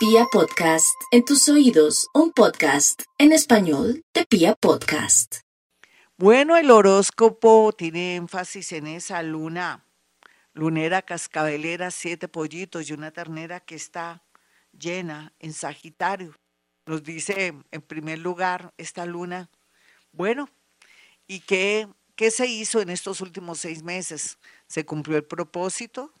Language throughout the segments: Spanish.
Pia Podcast, en tus oídos, un podcast en español de Pia Podcast. Bueno, el horóscopo tiene énfasis en esa luna, lunera cascabelera, siete pollitos y una ternera que está llena en Sagitario. Nos dice en primer lugar esta luna, bueno, ¿y qué, qué se hizo en estos últimos seis meses? ¿Se cumplió el propósito?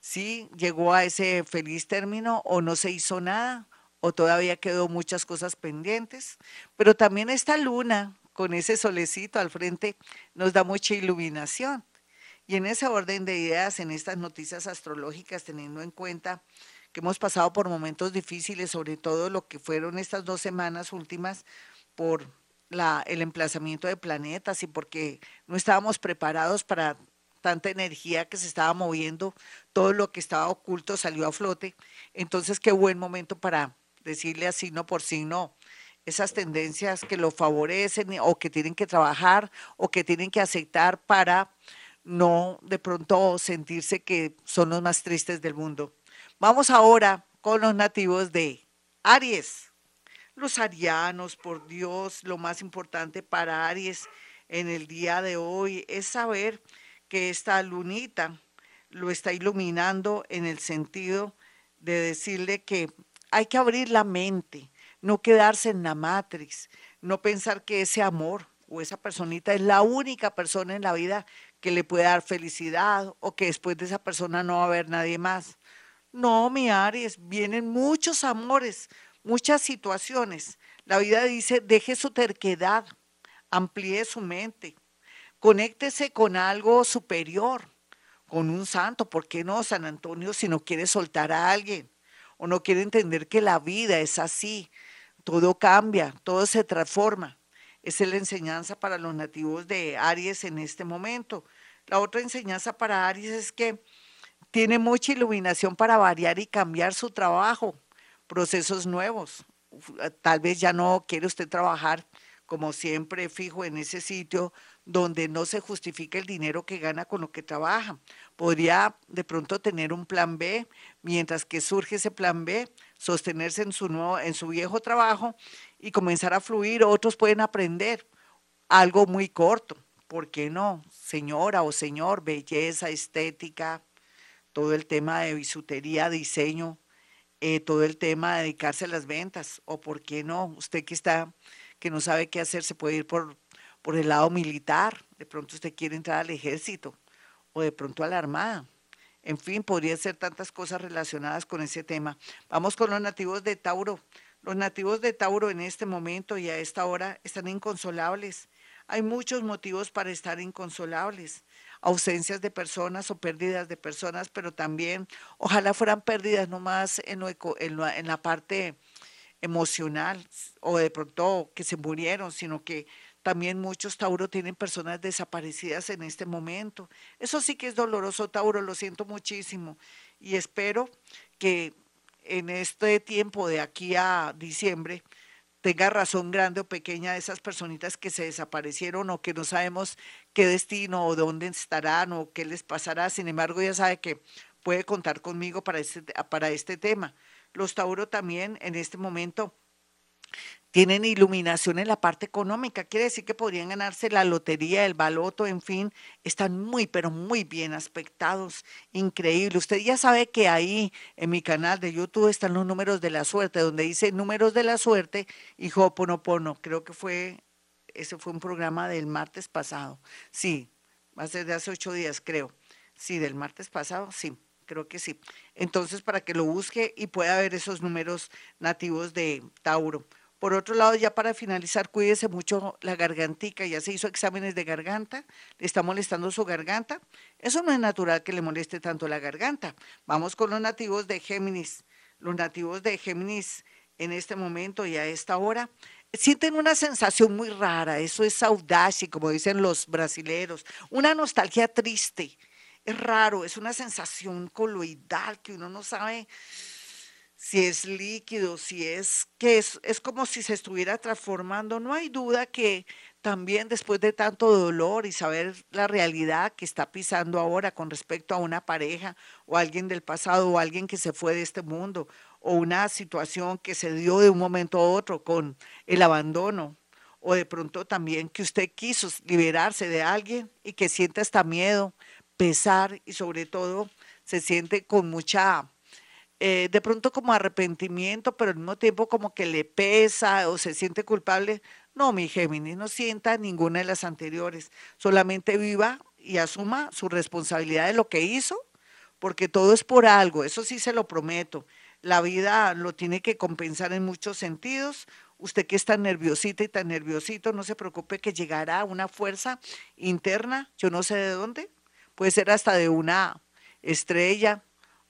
¿Sí llegó a ese feliz término o no se hizo nada? ¿O todavía quedó muchas cosas pendientes? Pero también esta luna con ese solecito al frente nos da mucha iluminación. Y en ese orden de ideas, en estas noticias astrológicas, teniendo en cuenta que hemos pasado por momentos difíciles, sobre todo lo que fueron estas dos semanas últimas por el emplazamiento de planetas y porque no estábamos preparados para tanta energía que se estaba moviendo, todo lo que estaba oculto salió a flote. Entonces, qué buen momento para decirle así, no por signo, esas tendencias que lo favorecen o que tienen que trabajar o que tienen que aceptar para no de pronto sentirse que son los más tristes del mundo. Vamos ahora con los nativos de Aries. Los arianos, por Dios, lo más importante para Aries en el día de hoy es saber que esta lunita lo está iluminando en el sentido de decirle que hay que abrir la mente, no quedarse en la matrix, no pensar que ese amor o esa personita es la única persona en la vida que le puede dar felicidad o que después de esa persona no va a haber nadie más. No, mi Aries, vienen muchos amores, muchas situaciones. La vida dice, deje su terquedad, amplíe su mente, Conéctese con algo superior, con un santo. ¿Por qué no, San Antonio, si no quiere soltar a alguien o no quiere entender que la vida es así? Todo cambia, todo se transforma. Esa es la enseñanza para los nativos de Aries en este momento. La otra enseñanza para Aries es que tiene mucha iluminación para variar y cambiar su trabajo, procesos nuevos. Tal vez ya no quiere usted trabajar como siempre fijo en ese sitio donde no se justifica el dinero que gana con lo que trabaja. Podría de pronto tener un plan B, mientras que surge ese plan B, sostenerse en su, nuevo, en su viejo trabajo y comenzar a fluir. Otros pueden aprender algo muy corto. ¿Por qué no? Señora o señor, belleza, estética, todo el tema de bisutería, diseño, eh, todo el tema de dedicarse a las ventas. O por qué no, usted que está, que no sabe qué hacer, se puede ir por por el lado militar, de pronto usted quiere entrar al ejército o de pronto a la armada. En fin, podría ser tantas cosas relacionadas con ese tema. Vamos con los nativos de Tauro. Los nativos de Tauro en este momento y a esta hora están inconsolables. Hay muchos motivos para estar inconsolables. Ausencias de personas o pérdidas de personas, pero también ojalá fueran pérdidas no más en, en la parte emocional o de pronto que se murieron, sino que también muchos Tauro tienen personas desaparecidas en este momento. Eso sí que es doloroso, Tauro, lo siento muchísimo. Y espero que en este tiempo de aquí a diciembre tenga razón grande o pequeña de esas personitas que se desaparecieron o que no sabemos qué destino o dónde estarán o qué les pasará. Sin embargo, ya sabe que puede contar conmigo para este, para este tema. Los Tauro también en este momento tienen iluminación en la parte económica, quiere decir que podrían ganarse la lotería, el baloto, en fin, están muy, pero muy bien aspectados, increíble. Usted ya sabe que ahí en mi canal de YouTube están los números de la suerte, donde dice números de la suerte y Hoponopono, creo que fue, ese fue un programa del martes pasado, sí, va a ser de hace ocho días, creo, sí, del martes pasado, sí creo que sí. Entonces, para que lo busque y pueda ver esos números nativos de Tauro. Por otro lado, ya para finalizar, cuídese mucho la gargantica, ya se hizo exámenes de garganta, le está molestando su garganta. Eso no es natural que le moleste tanto la garganta. Vamos con los nativos de Géminis. Los nativos de Géminis en este momento y a esta hora sienten una sensación muy rara, eso es audacia, como dicen los brasileros, una nostalgia triste. Es raro, es una sensación coloidal que uno no sabe si es líquido, si es que es, es como si se estuviera transformando. No hay duda que también después de tanto dolor y saber la realidad que está pisando ahora con respecto a una pareja o alguien del pasado o alguien que se fue de este mundo o una situación que se dio de un momento a otro con el abandono o de pronto también que usted quiso liberarse de alguien y que siente hasta miedo, pesar y sobre todo se siente con mucha, eh, de pronto como arrepentimiento, pero al mismo tiempo como que le pesa o se siente culpable. No, mi Géminis, no sienta ninguna de las anteriores, solamente viva y asuma su responsabilidad de lo que hizo, porque todo es por algo, eso sí se lo prometo. La vida lo tiene que compensar en muchos sentidos. Usted que es tan nerviosita y tan nerviosito, no se preocupe que llegará una fuerza interna, yo no sé de dónde, puede ser hasta de una estrella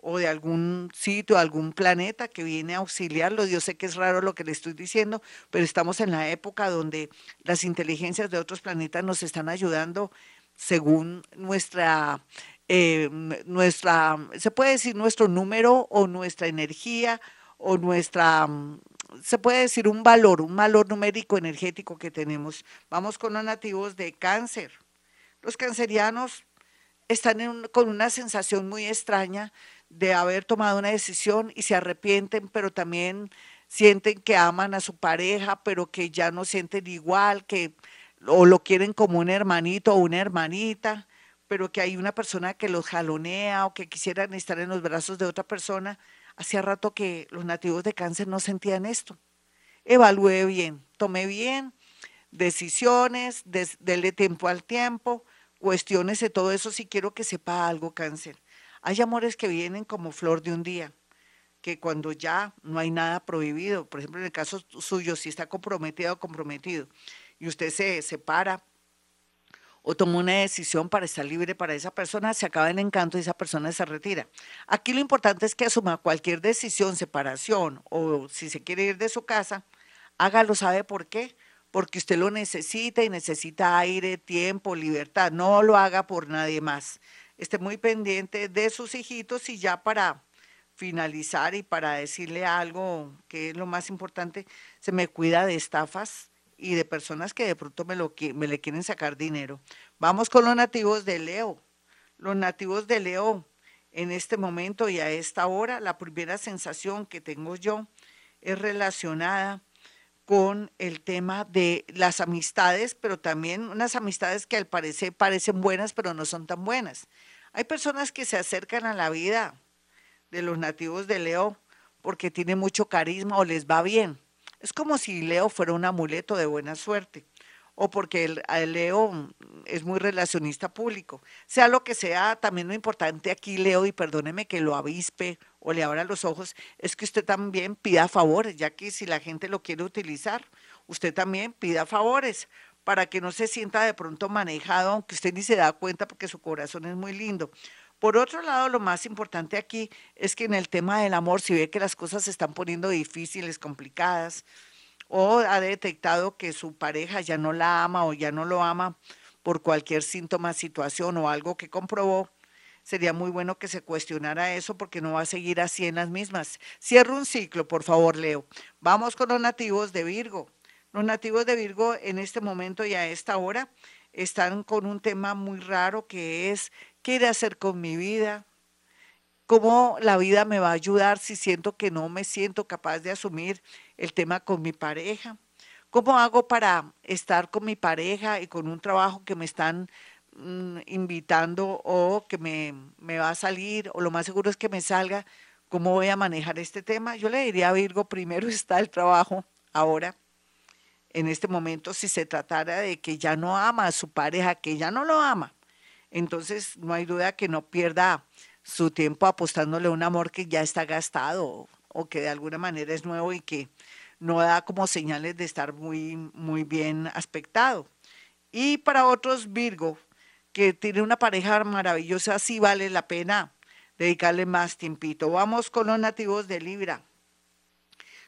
o de algún sitio, algún planeta que viene a auxiliarlo. Yo sé que es raro lo que le estoy diciendo, pero estamos en la época donde las inteligencias de otros planetas nos están ayudando según nuestra, eh, nuestra, se puede decir nuestro número o nuestra energía o nuestra, se puede decir un valor, un valor numérico energético que tenemos. Vamos con los nativos de cáncer. Los cancerianos están con una sensación muy extraña de haber tomado una decisión y se arrepienten, pero también sienten que aman a su pareja, pero que ya no sienten igual, que o lo quieren como un hermanito o una hermanita, pero que hay una persona que los jalonea o que quisieran estar en los brazos de otra persona. Hacía rato que los nativos de cáncer no sentían esto. Evalúe bien, tome bien decisiones, dele tiempo al tiempo, cuestiones todo eso si quiero que sepa algo cáncer. Hay amores que vienen como flor de un día, que cuando ya no hay nada prohibido, por ejemplo en el caso suyo, si está comprometido o comprometido y usted se separa o toma una decisión para estar libre para esa persona, se acaba el encanto y esa persona se retira. Aquí lo importante es que asuma cualquier decisión, separación o si se quiere ir de su casa, hágalo, ¿sabe por qué? Porque usted lo necesita y necesita aire, tiempo, libertad. No lo haga por nadie más. Esté muy pendiente de sus hijitos y ya para finalizar y para decirle algo que es lo más importante, se me cuida de estafas y de personas que de pronto me, lo, me le quieren sacar dinero. Vamos con los nativos de Leo. Los nativos de Leo, en este momento y a esta hora, la primera sensación que tengo yo es relacionada con el tema de las amistades, pero también unas amistades que al parecer parecen buenas, pero no son tan buenas. Hay personas que se acercan a la vida de los nativos de Leo porque tiene mucho carisma o les va bien. Es como si Leo fuera un amuleto de buena suerte o porque el, Leo es muy relacionista público. Sea lo que sea, también lo importante aquí, Leo, y perdóneme que lo avispe o le abra los ojos, es que usted también pida favores, ya que si la gente lo quiere utilizar, usted también pida favores para que no se sienta de pronto manejado, aunque usted ni se da cuenta porque su corazón es muy lindo. Por otro lado, lo más importante aquí es que en el tema del amor, si ve que las cosas se están poniendo difíciles, complicadas, o ha detectado que su pareja ya no la ama o ya no lo ama por cualquier síntoma, situación o algo que comprobó, sería muy bueno que se cuestionara eso porque no va a seguir así en las mismas. Cierra un ciclo, por favor, Leo. Vamos con los nativos de Virgo. Los nativos de Virgo en este momento y a esta hora están con un tema muy raro que es qué ir a hacer con mi vida, cómo la vida me va a ayudar si siento que no me siento capaz de asumir el tema con mi pareja. ¿Cómo hago para estar con mi pareja y con un trabajo que me están mm, invitando o que me, me va a salir o lo más seguro es que me salga? ¿Cómo voy a manejar este tema? Yo le diría a Virgo, primero está el trabajo ahora en este momento, si se tratara de que ya no ama a su pareja, que ya no lo ama, entonces no hay duda que no pierda su tiempo apostándole a un amor que ya está gastado o que de alguna manera es nuevo y que no da como señales de estar muy, muy bien aspectado. Y para otros, Virgo, que tiene una pareja maravillosa, sí vale la pena dedicarle más tiempito. Vamos con los nativos de Libra.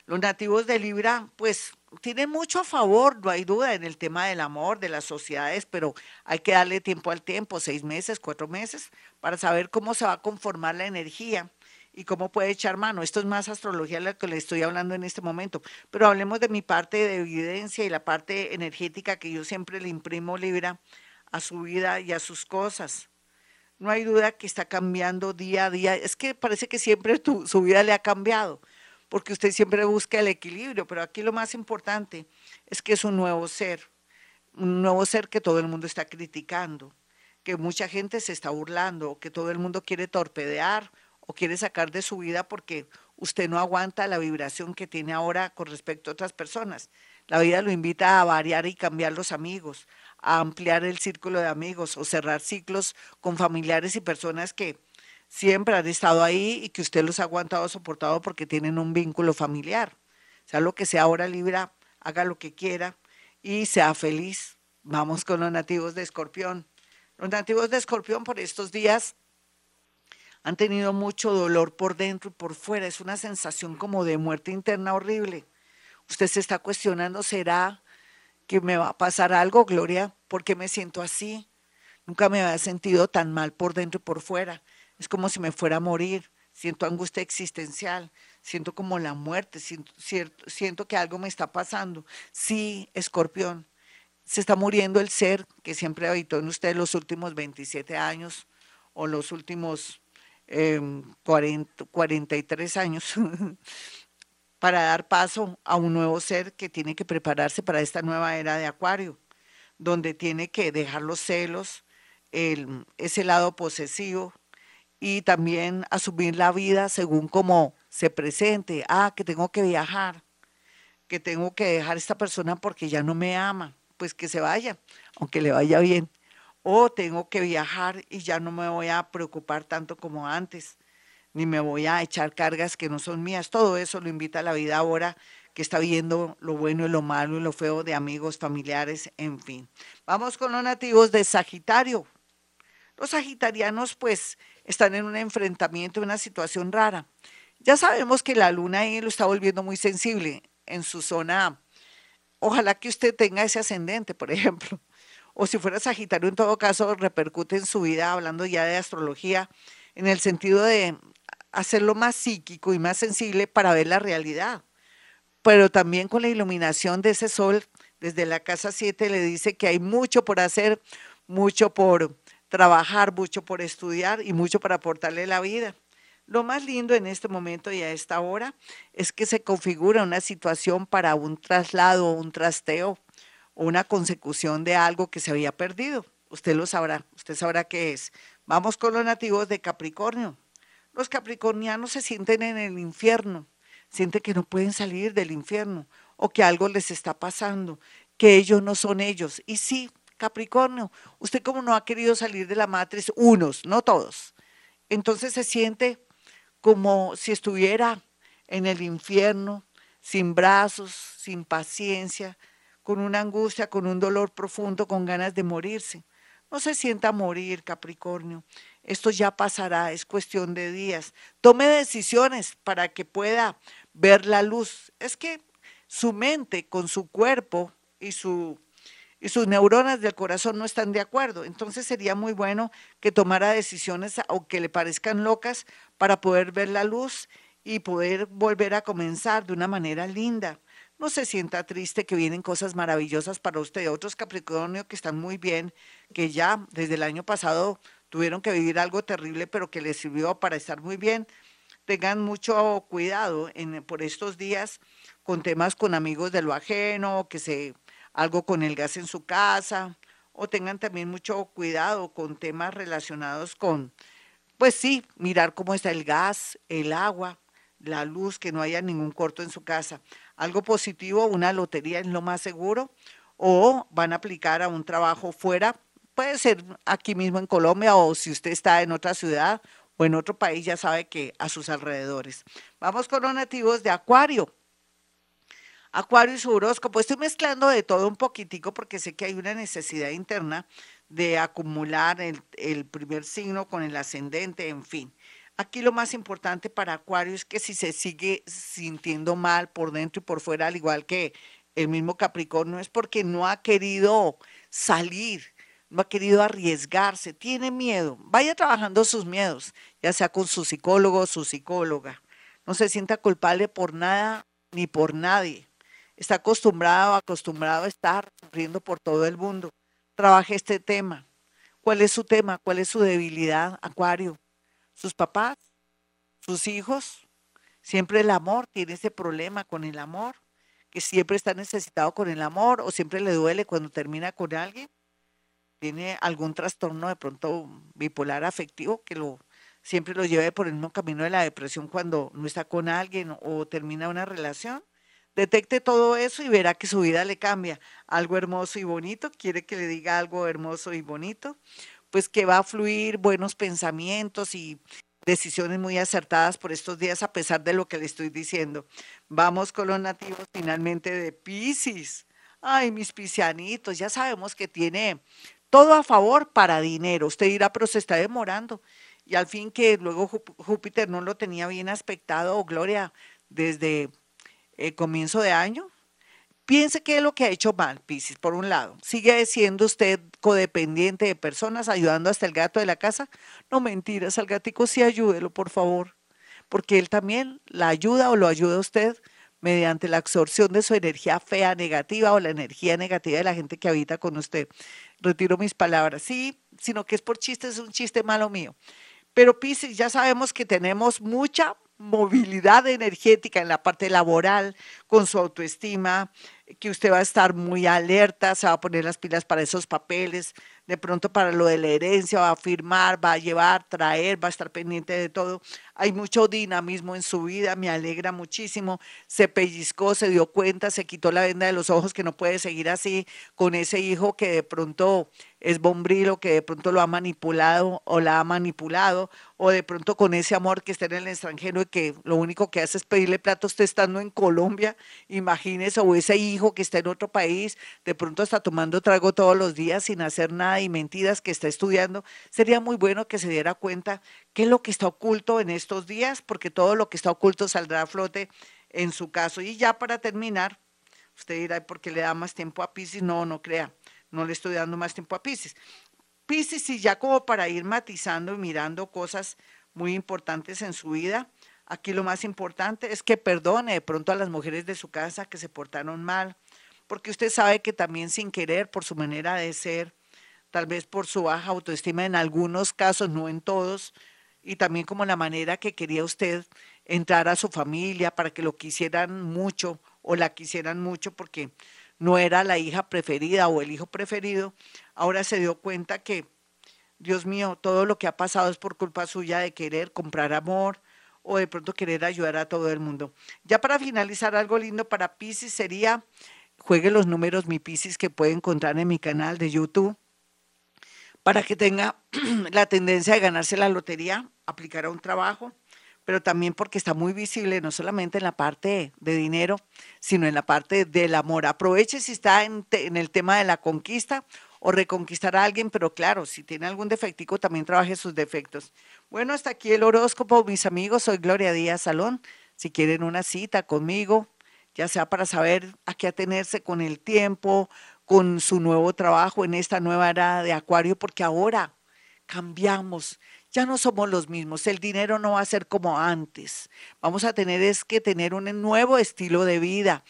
Los nativos de Libra, pues tienen mucho a favor, no hay duda, en el tema del amor, de las sociedades, pero hay que darle tiempo al tiempo, seis meses, cuatro meses, para saber cómo se va a conformar la energía y cómo puede echar mano. Esto es más astrología la que le estoy hablando en este momento, pero hablemos de mi parte de evidencia y la parte energética que yo siempre le imprimo Libra a su vida y a sus cosas. No hay duda que está cambiando día a día. Es que parece que siempre su vida le ha cambiado, porque usted siempre busca el equilibrio, pero aquí lo más importante es que es un nuevo ser, un nuevo ser que todo el mundo está criticando, que mucha gente se está burlando, que todo el mundo quiere torpedear o quiere sacar de su vida porque usted no aguanta la vibración que tiene ahora con respecto a otras personas. La vida lo invita a variar y cambiar los amigos, a ampliar el círculo de amigos o cerrar ciclos con familiares y personas que siempre han estado ahí y que usted los ha aguantado, soportado porque tienen un vínculo familiar. Sea lo que sea ahora, Libra, haga lo que quiera y sea feliz. Vamos con los nativos de Escorpión. Los nativos de Escorpión por estos días han tenido mucho dolor por dentro y por fuera. Es una sensación como de muerte interna horrible. Usted se está cuestionando, ¿será que me va a pasar algo, Gloria? ¿Por qué me siento así? Nunca me había sentido tan mal por dentro y por fuera. Es como si me fuera a morir. Siento angustia existencial, siento como la muerte, siento, que algo me está pasando. Sí, escorpión, se está muriendo el ser que siempre habitó en usted los últimos 27 años o los últimos 40, em, 43 años para dar paso a un nuevo ser que tiene que prepararse para esta nueva era de Acuario, donde tiene que dejar los celos, el, ese lado posesivo y también asumir la vida según como se presente. Ah, que tengo que viajar, que tengo que dejar a esta persona porque ya no me ama, pues que se vaya, aunque le vaya bien o tengo que viajar y ya no me voy a preocupar tanto como antes, ni me voy a echar cargas que no son mías. Todo eso lo invita a la vida ahora que está viendo lo bueno y lo malo y lo feo de amigos, familiares, en fin. Vamos con los nativos de Sagitario. Los sagitarianos pues están en un enfrentamiento, una situación rara. Ya sabemos que la luna ahí lo está volviendo muy sensible en su zona. Ojalá que usted tenga ese ascendente, por ejemplo o si fuera Sagitario, en todo caso, repercute en su vida, hablando ya de astrología, en el sentido de hacerlo más psíquico y más sensible para ver la realidad. Pero también con la iluminación de ese sol, desde la casa 7 le dice que hay mucho por hacer, mucho por trabajar, mucho por estudiar y mucho para aportarle la vida. Lo más lindo en este momento y a esta hora es que se configura una situación para un traslado, un trasteo una consecución de algo que se había perdido. Usted lo sabrá, usted sabrá qué es. Vamos con los nativos de Capricornio. Los capricornianos se sienten en el infierno, sienten que no pueden salir del infierno o que algo les está pasando, que ellos no son ellos. Y sí, Capricornio, usted como no ha querido salir de la matriz, unos, no todos, entonces se siente como si estuviera en el infierno, sin brazos, sin paciencia, con una angustia, con un dolor profundo, con ganas de morirse. No se sienta morir, Capricornio. Esto ya pasará, es cuestión de días. Tome decisiones para que pueda ver la luz. Es que su mente con su cuerpo y, su, y sus neuronas del corazón no están de acuerdo. Entonces sería muy bueno que tomara decisiones, aunque le parezcan locas, para poder ver la luz y poder volver a comenzar de una manera linda no se sienta triste que vienen cosas maravillosas para usted. Otros Capricornio que están muy bien, que ya desde el año pasado tuvieron que vivir algo terrible, pero que les sirvió para estar muy bien. Tengan mucho cuidado en, por estos días con temas con amigos de lo ajeno, que se algo con el gas en su casa, o tengan también mucho cuidado con temas relacionados con, pues sí, mirar cómo está el gas, el agua, la luz, que no haya ningún corto en su casa algo positivo, una lotería es lo más seguro, o van a aplicar a un trabajo fuera, puede ser aquí mismo en Colombia o si usted está en otra ciudad o en otro país, ya sabe que a sus alrededores. Vamos con los nativos de Acuario. Acuario y su horóscopo. Estoy mezclando de todo un poquitico porque sé que hay una necesidad interna de acumular el, primer signo con el ascendente, en fin. Aquí lo más importante para Acuario es que si se sigue sintiendo mal por dentro y por fuera, al igual que el mismo Capricornio, es porque no ha querido salir, no ha querido arriesgarse, tiene miedo. Vaya trabajando sus miedos, ya sea con su psicólogo o su psicóloga. No se sienta culpable por nada ni por nadie. Está acostumbrado, acostumbrado a estar sufriendo por todo el mundo. Trabaje este tema. ¿Cuál es su tema? ¿Cuál es su debilidad, Acuario? ¿Sus papás? ¿Sus hijos? Siempre el amor tiene ese problema con el amor, que siempre está necesitado con el amor o siempre le duele cuando termina con alguien. Tiene algún trastorno de pronto bipolar afectivo que lo siempre lo lleve por el mismo camino de la depresión cuando no está con alguien o termina una relación. Detecte todo eso y verá que su vida le cambia. Algo hermoso y bonito, quiere que le diga algo hermoso y bonito, pues que va a fluir buenos pensamientos y decisiones muy acertadas por estos días a pesar de lo que le estoy diciendo. Vamos con los nativos finalmente de Pisces. Ay, mis piscianitos, ya sabemos que tiene todo a favor para dinero. Usted dirá, pero se está demorando. Y al fin que luego Júpiter no lo tenía bien aspectado, Gloria, desde el comienzo de año. Piense qué es lo que ha hecho mal, Piscis, por un lado. ¿Sigue siendo usted codependiente de personas, ayudando hasta el gato de la casa? No mentiras, al gatico sí ayúdelo, por favor, porque él también la ayuda o lo ayuda a usted mediante la absorción de su energía fea negativa o la energía negativa de la gente que habita con usted. Retiro mis palabras, sí, sino que es por chistes, es un chiste malo mío. Pero Piscis, ya sabemos que tenemos mucha movilidad energética en la parte laboral, con su autoestima, que usted va a estar muy alerta, se va a poner las pilas para esos papeles, de pronto para lo de la herencia, va a firmar, va a llevar, traer, va a estar pendiente de todo. Hay mucho dinamismo en su vida, me alegra muchísimo. Se pellizcó, se dio cuenta, se quitó la venda de los ojos que no puede seguir así con ese hijo que de pronto es bombrilo, que de pronto lo ha manipulado o la ha manipulado, o de pronto con ese amor que está en el extranjero y que lo único que hace es pedirle plata usted estando en Colombia, imagínese, o ese hijo que está en otro país, de pronto está tomando trago todos los días sin hacer nada y mentiras que está estudiando, sería muy bueno que se diera cuenta qué es lo que está oculto en estos días, porque todo lo que está oculto saldrá a flote en su caso. Y ya para terminar, usted dirá, ¿por qué le da más tiempo a Pisces? No, no crea, no le estoy dando más tiempo a Pisces. Pisces, y ya como para ir matizando y mirando cosas muy importantes en su vida, aquí lo más importante es que perdone de pronto a las mujeres de su casa que se portaron mal, porque usted sabe que también sin querer, por su manera de ser, tal vez por su baja autoestima en algunos casos, no en todos, y también como la manera que quería usted entrar a su familia para que lo quisieran mucho o la quisieran mucho porque no era la hija preferida o el hijo preferido, ahora se dio cuenta que, Dios mío, todo lo que ha pasado es por culpa suya de querer comprar amor o de pronto querer ayudar a todo el mundo. Ya para finalizar, algo lindo para Pisces sería, juegue los números mi Pisces que puede encontrar en mi canal de YouTube para que tenga la tendencia de ganarse la lotería, aplicar a un trabajo, pero también porque está muy visible, no solamente en la parte de dinero, sino en la parte del amor. Aproveche si está en, el tema de la conquista o reconquistar a alguien, pero claro, si tiene algún defectico, también trabaje sus defectos. Bueno, hasta aquí el horóscopo, mis amigos. Soy Gloria Díaz Salón. Si quieren una cita conmigo, ya sea para saber a qué atenerse con el tiempo, con su nuevo trabajo en esta nueva era de Acuario, porque ahora cambiamos, ya no somos los mismos, el dinero no va a ser como antes, vamos a tener que tener un nuevo estilo de vida,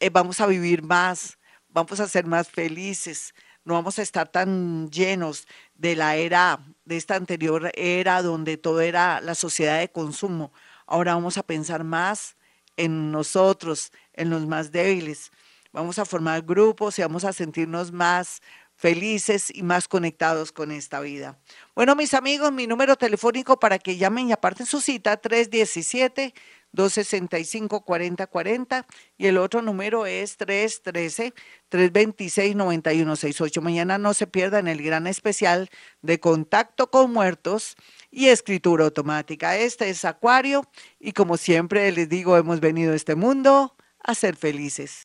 eh, vamos a vivir más, vamos a ser más felices, no vamos a estar tan llenos de la era, de esta anterior era donde todo era la sociedad de consumo, ahora vamos a pensar más en nosotros, en los más débiles. Vamos a formar grupos y vamos a sentirnos más felices y más conectados con esta vida. Bueno, mis amigos, mi número telefónico para que llamen y aparten su cita, 317-265-4040 y el otro número es 313-326-9168. Mañana no se pierdan el gran especial de contacto con muertos y escritura automática. Este es Acuario y como siempre les digo, hemos venido a este mundo a ser felices.